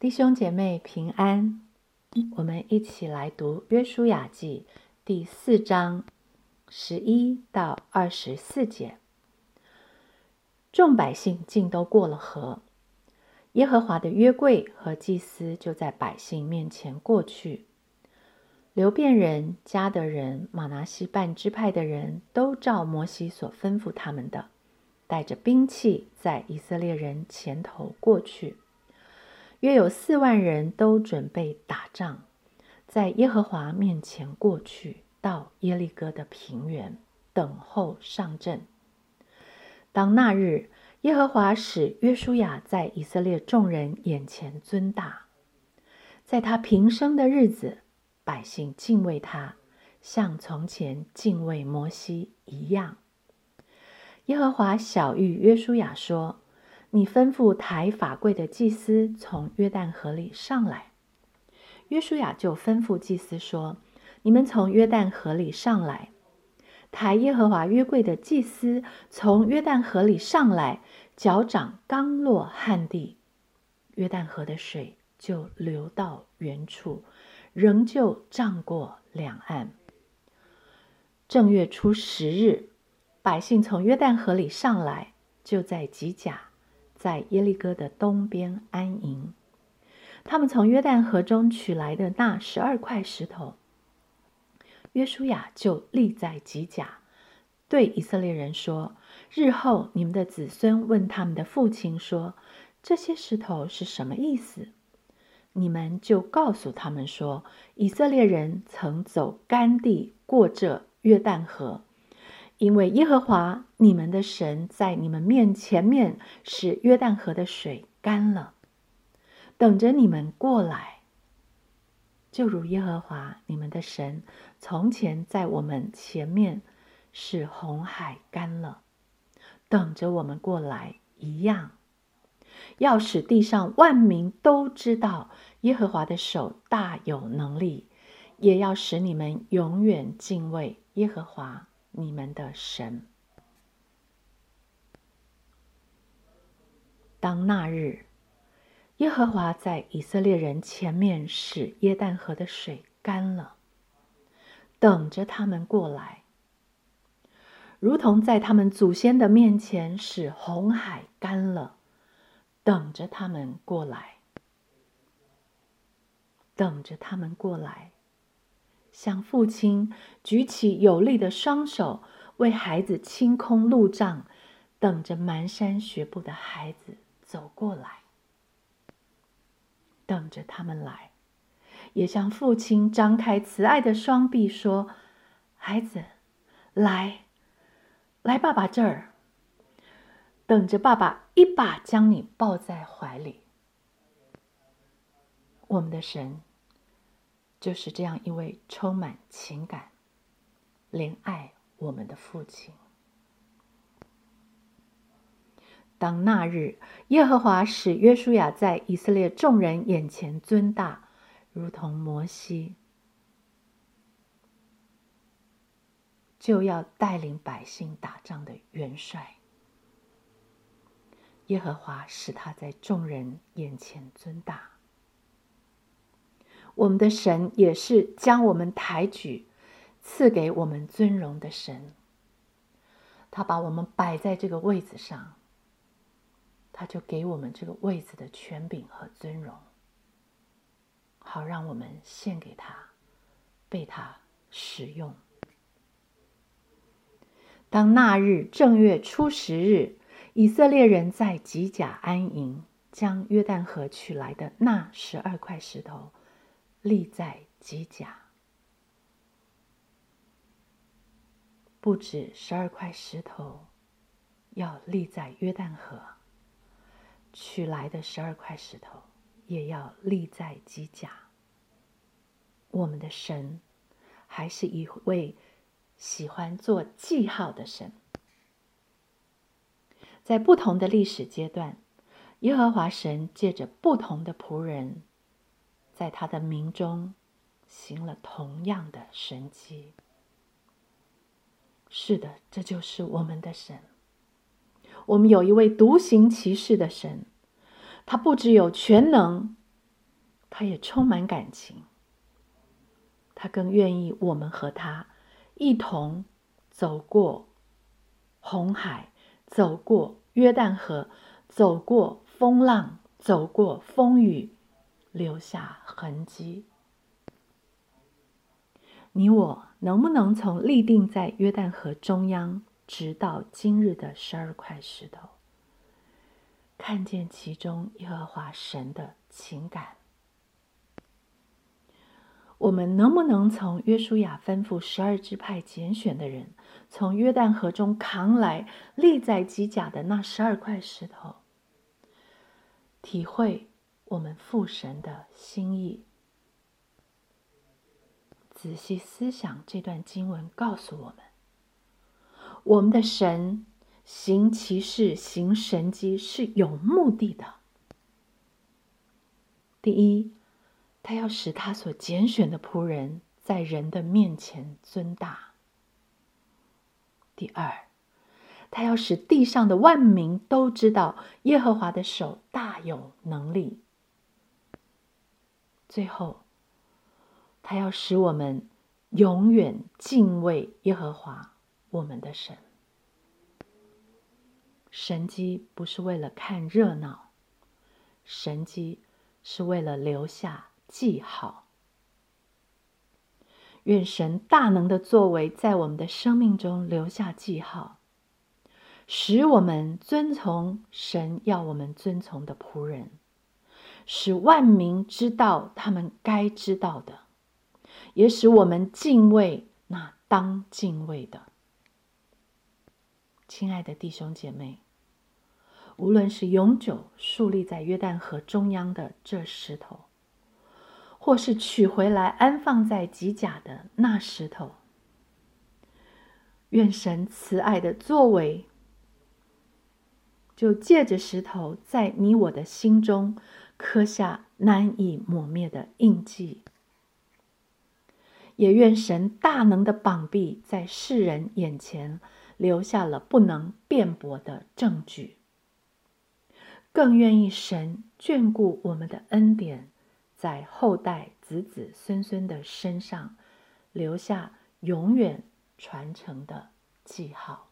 弟兄姐妹平安，我们一起来读《约书亚记》第四章十一到二十四节。众百姓竟都过了河，耶和华的约柜和祭司就在百姓面前过去。流变人、加德人、马拿西半支派的人都照摩西所吩咐他们的，带着兵器，在以色列人前头过去。约有四万人都准备打仗，在耶和华面前过去，到耶利哥的平原等候上阵。当那日，耶和华使约书亚在以色列众人眼前尊大，在他平生的日子。百姓敬畏他，像从前敬畏摩西一样。耶和华小谕约书亚说：“你吩咐抬法柜的祭司从约旦河里上来。”约书亚就吩咐祭司说：“你们从约旦河里上来，抬耶和华约柜的祭司从约旦河里上来，脚掌刚落旱地，约旦河的水就流到原处。”仍旧涨过两岸。正月初十日，百姓从约旦河里上来，就在吉甲，在耶利哥的东边安营。他们从约旦河中取来的那十二块石头，约书亚就立在吉甲，对以色列人说：“日后你们的子孙问他们的父亲说，这些石头是什么意思？”你们就告诉他们说：以色列人曾走干地过这约旦河，因为耶和华你们的神在你们面前面使约旦河的水干了，等着你们过来。就如耶和华你们的神从前在我们前面使红海干了，等着我们过来一样。要使地上万民都知道耶和华的手大有能力，也要使你们永远敬畏耶和华你们的神。当那日，耶和华在以色列人前面使耶旦河的水干了，等着他们过来，如同在他们祖先的面前使红海干了。等着他们过来，等着他们过来，向父亲举起有力的双手为孩子清空路障，等着蹒跚学步的孩子走过来，等着他们来，也向父亲张开慈爱的双臂说：“孩子，来，来爸爸这儿。”等着爸爸一把将你抱在怀里。我们的神就是这样一位充满情感、怜爱我们的父亲。当那日，耶和华使约书亚在以色列众人眼前尊大，如同摩西，就要带领百姓打仗的元帅。耶和华使他在众人眼前尊大。我们的神也是将我们抬举、赐给我们尊荣的神。他把我们摆在这个位子上，他就给我们这个位子的权柄和尊荣，好让我们献给他，被他使用。当那日正月初十日。以色列人在吉甲安营，将约旦河取来的那十二块石头立在吉甲。不止十二块石头要立在约旦河，取来的十二块石头也要立在吉甲。我们的神还是一位喜欢做记号的神。在不同的历史阶段，耶和华神借着不同的仆人，在他的名中行了同样的神迹。是的，这就是我们的神。我们有一位独行其事的神，他不只有全能，他也充满感情。他更愿意我们和他一同走过红海，走过约旦河，走过风浪，走过风雨，留下痕迹。你我能不能从立定在约旦河中央，直到今日的十二块石头，看见其中耶和华神的情感？我们能不能从约书亚吩咐十二支派拣选的人，从约旦河中扛来立在基甲的那十二块石头，体会我们父神的心意？仔细思想这段经文，告诉我们：我们的神行其事、行神迹是有目的的。第一，他要使他所拣选的仆人在人的面前尊大；第二，他要使地上的万民都知道耶和华的手大有能力；最后。他要使我们永远敬畏耶和华我们的神。神机不是为了看热闹，神机是为了留下记号。愿神大能的作为在我们的生命中留下记号，使我们遵从神要我们遵从的仆人，使万民知道他们该知道的。也使我们敬畏那当敬畏的，亲爱的弟兄姐妹，无论是永久树立在约旦河中央的这石头，或是取回来安放在吉甲的那石头，愿神慈爱的作为，就借着石头在你我的心中刻下难以抹灭的印记。也愿神大能的膀臂在世人眼前留下了不能辩驳的证据，更愿意神眷顾我们的恩典，在后代子子孙孙的身上留下永远传承的记号。